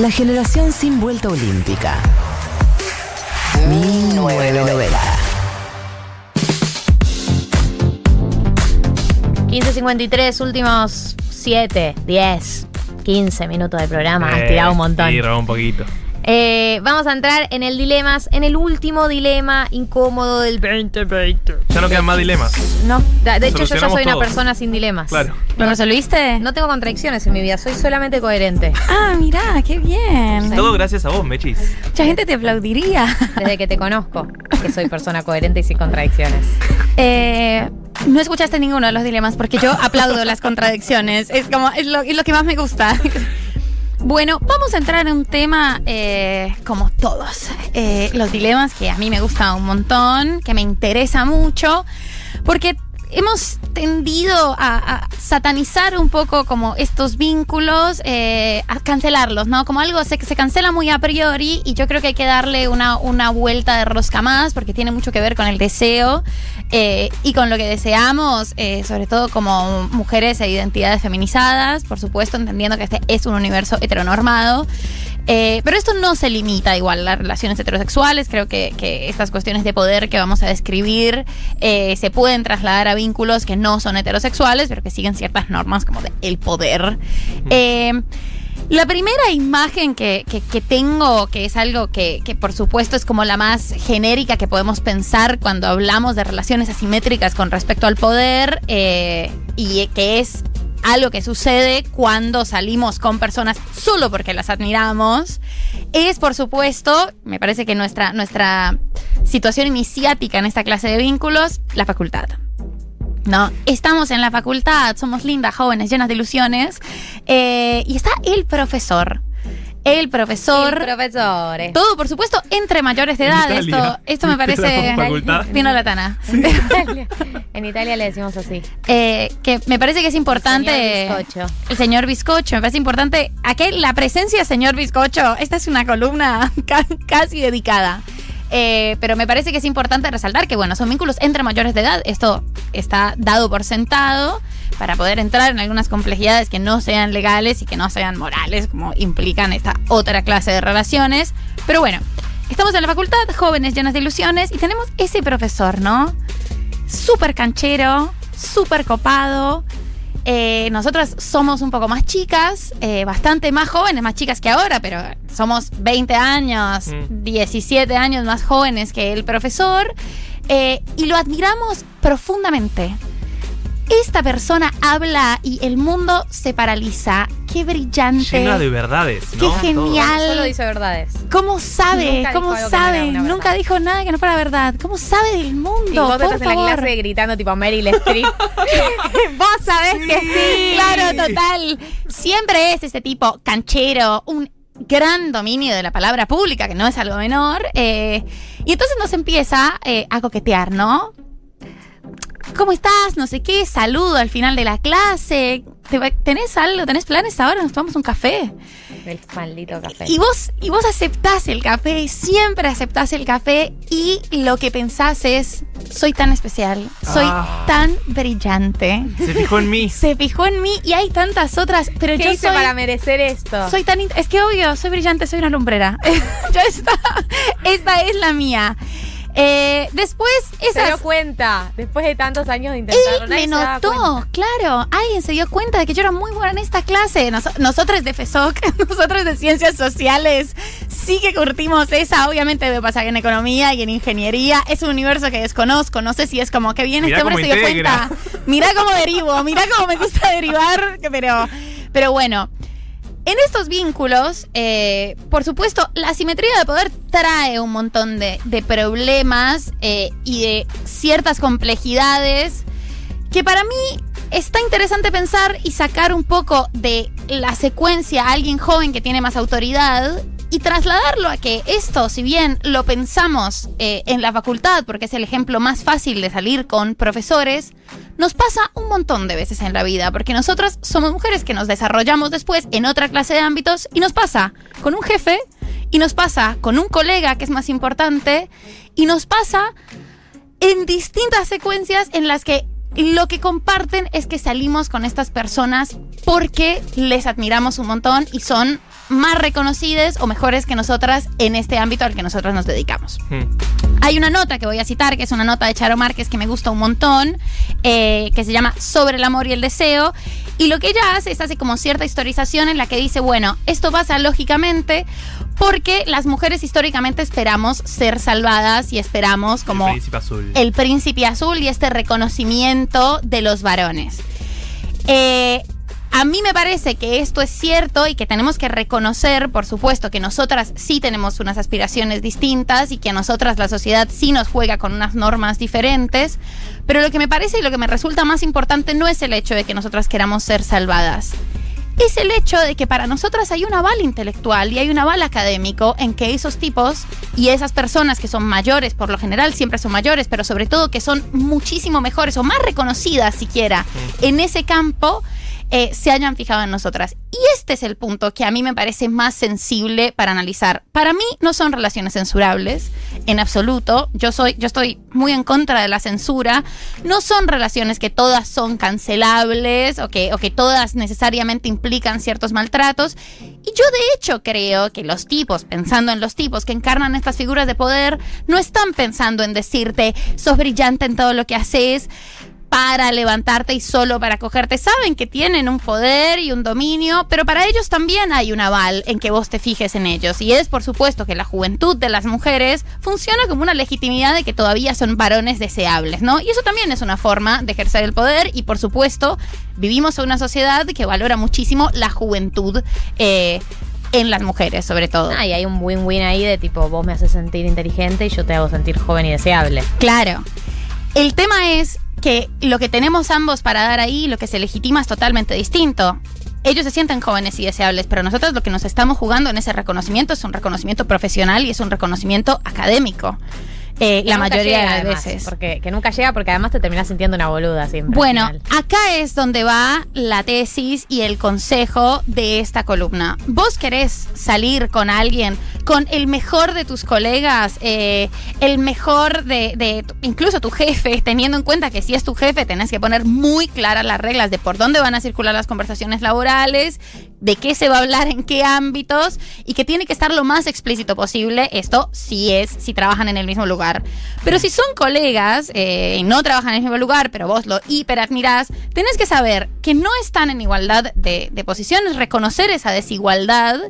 La generación sin vuelta olímpica. 1990. 15.53, últimos 7, 10, 15 minutos de programa. Has tirado un montón. Sí, robó un poquito. Eh, vamos a entrar en el dilemas, en el último dilema incómodo del 2020. Ya no quedan más dilemas. No, de de hecho yo ya soy una persona sin dilemas. Claro. ¿Lo resolviste? No tengo contradicciones en mi vida, soy solamente coherente. Ah, mirá, qué bien. Todo gracias a vos, Mechis. Mucha gente te aplaudiría. Desde que te conozco, que soy persona coherente y sin contradicciones. Eh, no escuchaste ninguno de los dilemas porque yo aplaudo las contradicciones. Es como, es lo, es lo que más me gusta. Bueno, vamos a entrar en un tema eh, como todos. eh, los dilemas que a mí me gusta un montón, que me interesa mucho, porque hemos tendido a, satanizar un poco como estos vínculos, eh, a cancelarlos, ¿no? Como algo se, se cancela muy a priori y yo creo que hay que darle una, una vuelta de rosca más porque tiene mucho que ver con el deseo eh, y con lo que deseamos, eh, sobre todo como mujeres e identidades feminizadas, por supuesto, entendiendo que este es un universo heteronormado. Eh, pero esto no se limita igual a las relaciones heterosexuales. Creo que, que estas cuestiones de poder que vamos a describir eh, se pueden trasladar a vínculos que no son heterosexuales, pero que siguen ciertas normas como de el poder. Eh, la primera imagen que, que- que tengo, que es algo que, que por supuesto es como la más genérica que podemos pensar cuando hablamos de relaciones asimétricas con respecto al poder, eh, y que es algo que sucede cuando salimos con personas solo porque las admiramos, es por supuesto, me parece que nuestra, nuestra situación iniciática en esta clase de vínculos, la facultad. ¿no? Estamos en la facultad, somos lindas, jóvenes, llenas de ilusiones. eh, y está el profesor. El profesor. profesores. todo, por supuesto, entre mayores de edad. Esto, esto me ¿Viste parece. Vino la tana. En Italia, en Italia le decimos así. Eh, que me parece que es importante. señor bizcocho. El señor bizcocho. Me parece importante. Aquí la presencia del señor bizcocho. Esta es una columna ca- casi dedicada. Eh, pero me parece que es importante resaltar que, bueno, son vínculos entre mayores de edad. Esto está dado por sentado para poder entrar en algunas complejidades que no sean legales y que no sean morales, como implican esta otra clase de relaciones. Pero bueno, estamos en la facultad, jóvenes llenas de ilusiones, y tenemos ese profesor, ¿no? súper canchero, súper copado. Eh, nosotras somos un poco más chicas, eh, bastante más jóvenes, más chicas que ahora, pero somos 20 años, Mm. 17 años más jóvenes que el profesor, eh, y lo admiramos profundamente. Esta persona habla y el mundo se paraliza. Qué brillante. Llena de verdades, Qué ¿no? genial. Solo dice verdades. ¿Cómo sabe? Nunca dijo ¿Cómo no sabe? una Nunca dijo nada que no fuera verdad. ¿Cómo sabe del mundo? Y vos Por estás en la favor. clase gritando tipo Meryl Streep. vos sabés que sí. Claro, total. Siempre es ese tipo canchero, un gran dominio de la palabra pública, que no es algo menor. eh, y entonces nos empieza eh, a coquetear, ¿no? ¿Cómo estás? No sé qué, saludo al final de la clase. ¿Te va- ¿Tenés algo? ¿Tenés planes ahora? Nos tomamos un café. El maldito café. Y vos, y vos aceptás el café, siempre aceptás el café y lo que pensás es, soy tan especial, soy Ah. tan brillante. Se fijó en mí. Se fijó en mí y hay tantas otras, pero ¿Qué yo hice soy, para merecer esto? soy tan... Es que obvio, soy brillante, soy una lumbrera. ya está. Esta es la mía. Eh, después, se dio esas... cuenta después de tantos años de intentarlo. Él me notó, claro. Alguien se dio cuenta de que yo era muy buena en esta clase. Nos- nosotros de FESOC, nosotros de Ciencias Sociales, sí que curtimos esa. Obviamente debe pasar en economía y en ingeniería. Es un universo que desconozco. No sé si es como que bien Mirá este hombre se dio integra. cuenta. Mirá cómo derivo, mirá cómo me gusta derivar. Pero, pero bueno. En estos vínculos, eh, por supuesto, la asimetría de poder trae un montón de, problemas eh, y de ciertas complejidades que para mí está interesante pensar y sacar un poco de la secuencia a alguien joven que tiene más autoridad y trasladarlo a que esto, si bien lo pensamos eh, en la facultad, porque es el ejemplo más fácil de salir con profesores, nos pasa un montón de veces en la vida, porque nosotras somos mujeres que nos desarrollamos después en otra clase de ámbitos y nos pasa con un jefe y nos pasa con un colega que es más importante y nos pasa en distintas secuencias en las que lo que comparten es que salimos con estas personas porque les admiramos un montón y son más reconocidas o mejores que nosotras en este ámbito al que nosotras nos dedicamos. Hmm. Hay una nota que voy a citar, que es una nota de Charo Márquez que me gusta un montón, eh, que se llama Sobre el amor y el deseo. Y lo que ella hace es hace como cierta historización en la que dice, bueno, esto pasa lógicamente porque las mujeres históricamente esperamos ser salvadas y esperamos como El príncipe azul. el príncipe azul y este reconocimiento de los varones. Eh, a mí me parece que esto es cierto y que tenemos que reconocer, por supuesto, que nosotras sí tenemos unas aspiraciones distintas y que a nosotras la sociedad sí nos juega con unas normas diferentes. Pero lo que me parece y lo que me resulta más importante no es el hecho de que nosotras queramos ser salvadas. Es el hecho de que para nosotras hay un aval intelectual y hay un aval académico en que esos tipos y esas personas que son mayores, por lo general siempre son mayores, pero sobre todo que son muchísimo mejores o más reconocidas siquiera en ese campo, eh, se hayan fijado en nosotras. Y este es el punto que a mí me parece más sensible para analizar. Para mí no son relaciones censurables, en absoluto. Yo, soy, yo estoy muy en contra de la censura. No son relaciones que todas son cancelables o que, o que todas necesariamente implican ciertos maltratos. Y yo de hecho creo que los tipos, pensando en los tipos que encarnan estas figuras de poder, no están pensando en decirte, sos brillante en todo lo que haces para levantarte y solo para cogerte. Saben que tienen un poder y un dominio, pero para ellos también hay un aval en que vos te fijes en ellos. Y es por supuesto que la juventud de las mujeres funciona como una legitimidad de que todavía son varones deseables, ¿no? Y eso también es una forma de ejercer el poder y por supuesto vivimos en una sociedad que valora muchísimo la juventud. eh, en las mujeres, sobre todo. Ah, y hay un win-win ahí de tipo, vos me haces sentir inteligente y yo te hago sentir joven y deseable. Claro. El tema es que lo que tenemos ambos para dar ahí, lo que se legitima es totalmente distinto. Ellos se sienten jóvenes y deseables, pero nosotros lo que nos estamos jugando en ese reconocimiento es un reconocimiento profesional y es un reconocimiento académico. Eh, la mayoría llega, de además, veces. Porque, que nunca llega porque además te terminas sintiendo una boluda siempre. Bueno, acá es donde va la tesis y el consejo de esta columna. ¿Vos querés salir con alguien, con el mejor de tus colegas, eh, el mejor de, de incluso tu jefe, teniendo en cuenta que si es tu jefe tenés que poner muy claras las reglas de por dónde van a circular las conversaciones laborales, de qué se va a hablar en qué ámbitos y que tiene que estar lo más explícito posible. Esto sí es si trabajan en el mismo lugar. Pero si son colegas eh, y no trabajan en el mismo lugar, pero vos lo hiperadmirás, tenés que saber que no están en igualdad de, de posiciones, reconocer esa desigualdad.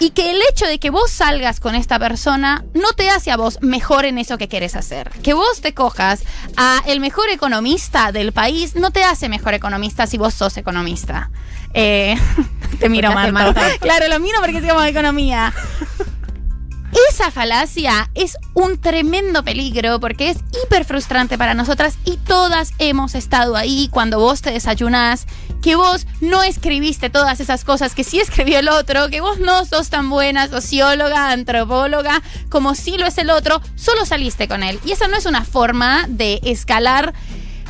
Y que el hecho de que vos salgas con esta persona no te hace a vos mejor en eso que quieres hacer. Que vos te cojas a el mejor economista del país no te hace mejor economista si vos sos economista. Eh, te miro, Marta. Claro, lo miro porque sigamos de economía. Esa falacia es un tremendo peligro porque es hiper frustrante para nosotras y todas hemos estado ahí cuando vos te desayunás, que vos no escribiste todas esas cosas que sí escribió el otro, que vos no sos tan buena socióloga, antropóloga, como sí lo es el otro, solo saliste con él. Y esa no es una forma de escalar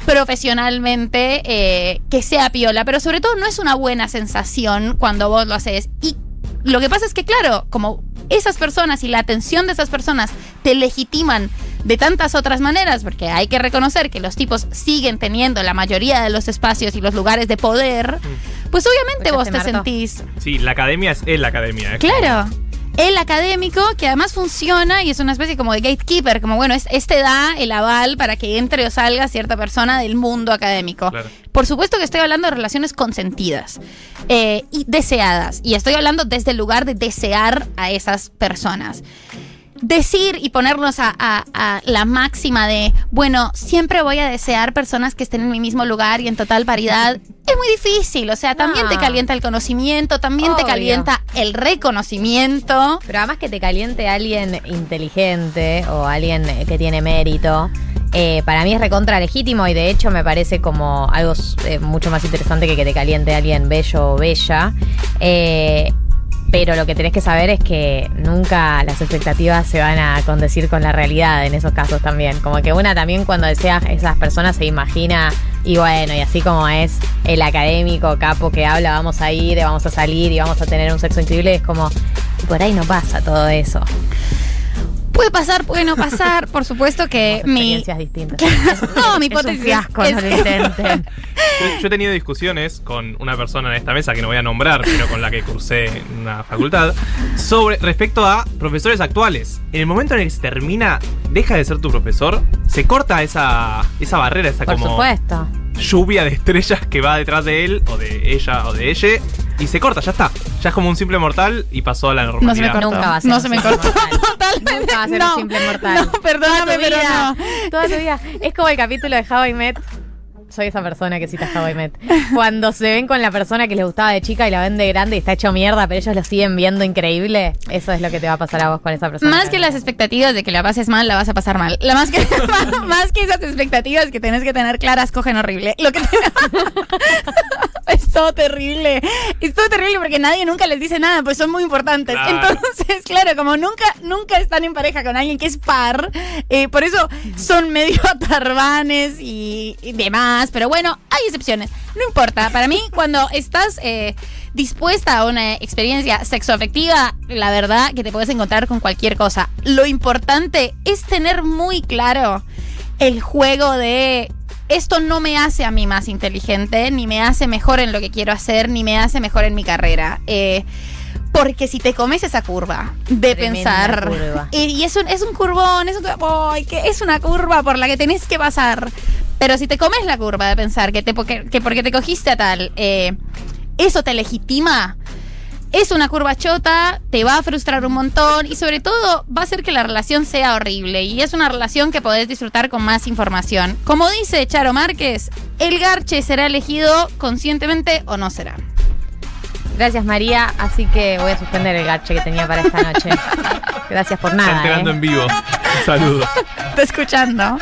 profesionalmente eh, que sea piola, pero sobre todo no es una buena sensación cuando vos lo haces. Y lo que pasa es que, claro, como esas personas y la atención de esas personas te legitiman de tantas otras maneras, porque hay que reconocer que los tipos siguen teniendo la mayoría de los espacios y los lugares de poder, pues obviamente vos te sentís Sí, la academia es, es la academia. es Claro. El académico, que además funciona y es una especie como de gatekeeper, como bueno, es, este da el aval para que entre o salga cierta persona del mundo académico. Claro. Por supuesto que estoy hablando de relaciones consentidas eh, y deseadas. Y estoy hablando desde el lugar de desear a esas personas. Decir y ponernos a, a- a la máxima de, bueno, siempre voy a desear personas que estén en mi mismo lugar y en total paridad, es muy difícil. O sea, también No. te calienta el conocimiento, también te calienta el reconocimiento. Pero además que te caliente alguien inteligente o alguien que tiene mérito, eh, para mí es recontra legítimo y de hecho me parece como algo eh, mucho más interesante que que te caliente alguien bello o bella. Eh, pero lo que tenés que saber es que nunca las expectativas se van a condecir con la realidad en esos casos también. Como que una también cuando desea esas personas se imagina, y bueno, y así como es el académico capo que habla, vamos a ir, vamos a salir y vamos a tener un sexo increíble, es como, por ahí no pasa todo eso. Puede pasar, puede no pasar. Por supuesto que mi. Experiencias distintas. no, mi Es un hipótesis fiasco, es no lo que- intenten. Yo, yo he tenido discusiones con una persona en esta mesa que no voy a nombrar, pero con la que cursé en una facultad, sobre respecto a profesores actuales. En el momento en el que se termina, deja de ser tu profesor, se corta esa, esa barrera, esa Por como supuesto. lluvia de estrellas que va detrás de él, o de ella, o de ella, y se corta, ya está. Ya es como un simple mortal y pasó a la normalidad. No se me cortó. Nunca va a ser no un se me simple cortó. mortal. Totalmente. Nunca va a ser no. un simple mortal. No, perdóname, Toda tu pero no. Toda tu vida. Es como el capítulo de How I Met. Soy esa persona que cita How I Met. Cuando se ven con la persona que les gustaba de chica y la ven de grande y está hecho mierda, pero ellos lo siguen viendo increíble. Eso es lo que te va a pasar a vos con esa persona. Más que las expectativas de que la pases mal, la vas a pasar mal. La más, que, más, más que esas expectativas que tenés que tener claras, cogen horrible. Lo que te- es todo terrible. Es todo terrible porque nadie nunca les dice nada, pues son muy importantes. Claro. Entonces, claro, como nunca, nunca están en pareja con alguien que es par, eh, por eso son medio atarbanes y, y demás. Pero bueno, hay excepciones. No importa. Para mí, cuando estás eh, dispuesta a una experiencia sexoafectiva, la verdad que te puedes encontrar con cualquier cosa. Lo importante es tener muy claro el juego de esto no me hace a mí más inteligente, ni me hace mejor en lo que quiero hacer, ni me hace mejor en mi carrera. Eh, porque si te comes esa curva de Tremenda pensar. curva. Y, y es, un, es un curvón, es, un, ay, que es una curva por la que tenés que pasar. Pero si te comes la curva de pensar que, te, porque, que porque te cogiste a tal, eh, eso te legitima, es una curva chota, te va a frustrar un montón y sobre todo va a hacer que la relación sea horrible. Y es una relación que podés disfrutar con más información. Como dice Charo Márquez, el garche será elegido conscientemente o no será. Gracias, María. Así que voy a suspender el garche que tenía para esta noche. Gracias por Está nada. enterando ¿eh? en vivo. Un saludo. Está escuchando.